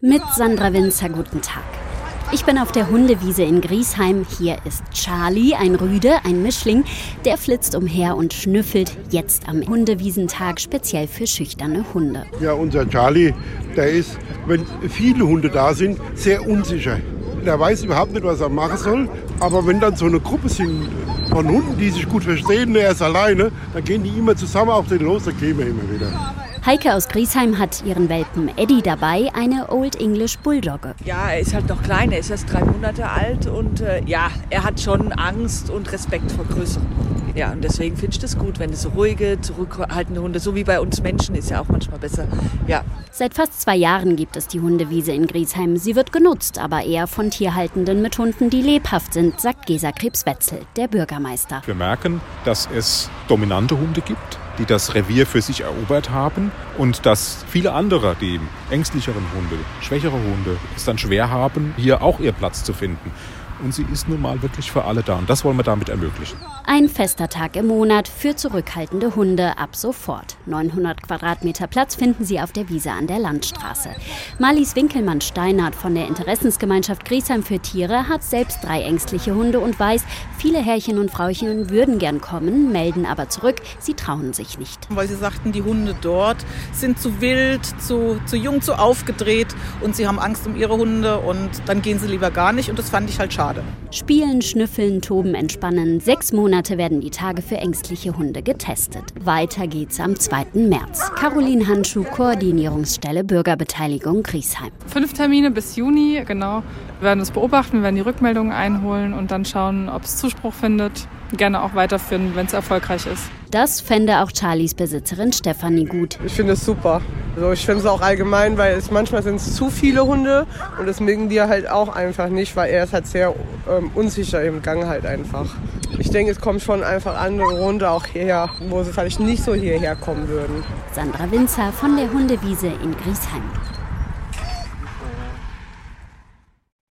Mit Sandra Winzer, guten Tag. Ich bin auf der Hundewiese in Griesheim. Hier ist Charlie, ein Rüde, ein Mischling. Der flitzt umher und schnüffelt jetzt am Hundewiesentag speziell für schüchterne Hunde. Ja, unser Charlie, der ist, wenn viele Hunde da sind, sehr unsicher. Der weiß überhaupt nicht, was er machen soll. Aber wenn dann so eine Gruppe sind von Hunden, die sich gut verstehen, er ist alleine, dann gehen die immer zusammen auf den los, dann gehen wir immer wieder. Heike aus Griesheim hat ihren Welpen Eddie dabei, eine Old English Bulldogge. Ja, er ist halt noch klein, er ist erst drei Monate alt und äh, ja, er hat schon Angst und Respekt vor Größeren. Ja, und deswegen finde ich das gut, wenn es so ruhige, zurückhaltende Hunde, so wie bei uns Menschen, ist ja auch manchmal besser. Ja. Seit fast zwei Jahren gibt es die Hundewiese in Griesheim. Sie wird genutzt, aber eher von Tierhaltenden mit Hunden, die lebhaft sind, sagt Gesa Krebs-Wetzel, der Bürgermeister. Wir merken, dass es dominante Hunde gibt die das Revier für sich erobert haben und dass viele andere, die ängstlicheren Hunde, schwächere Hunde, es dann schwer haben, hier auch ihr Platz zu finden und sie ist nun mal wirklich für alle da. Und das wollen wir damit ermöglichen. Ein fester Tag im Monat für zurückhaltende Hunde ab sofort. 900 Quadratmeter Platz finden Sie auf der Wiese an der Landstraße. Marlies Winkelmann-Steinert von der Interessensgemeinschaft Griesheim für Tiere hat selbst drei ängstliche Hunde und weiß, viele Herrchen und Frauchen würden gern kommen, melden aber zurück, sie trauen sich nicht. Weil sie sagten, die Hunde dort sind zu wild, zu, zu jung, zu aufgedreht und sie haben Angst um ihre Hunde und dann gehen sie lieber gar nicht und das fand ich halt schade schade. Spielen, schnüffeln, toben, entspannen. Sechs Monate werden die Tage für ängstliche Hunde getestet. Weiter geht's am 2. März. Caroline Handschuh, Koordinierungsstelle Bürgerbeteiligung Griesheim. Fünf Termine bis Juni, genau. Wir werden es beobachten, wir werden die Rückmeldungen einholen und dann schauen, ob es Zuspruch findet gerne auch weiterführen, wenn es erfolgreich ist. Das fände auch Charlies Besitzerin Stefanie gut. Ich finde es super. Also ich finde es auch allgemein, weil es manchmal sind es zu viele Hunde und das mögen wir halt auch einfach nicht, weil er ist halt sehr ähm, unsicher im Gang halt einfach. Ich denke, es kommt schon einfach andere Hunde auch hierher, wo sie vielleicht nicht so hierher kommen würden. Sandra Winzer von der Hundewiese in Griesheim.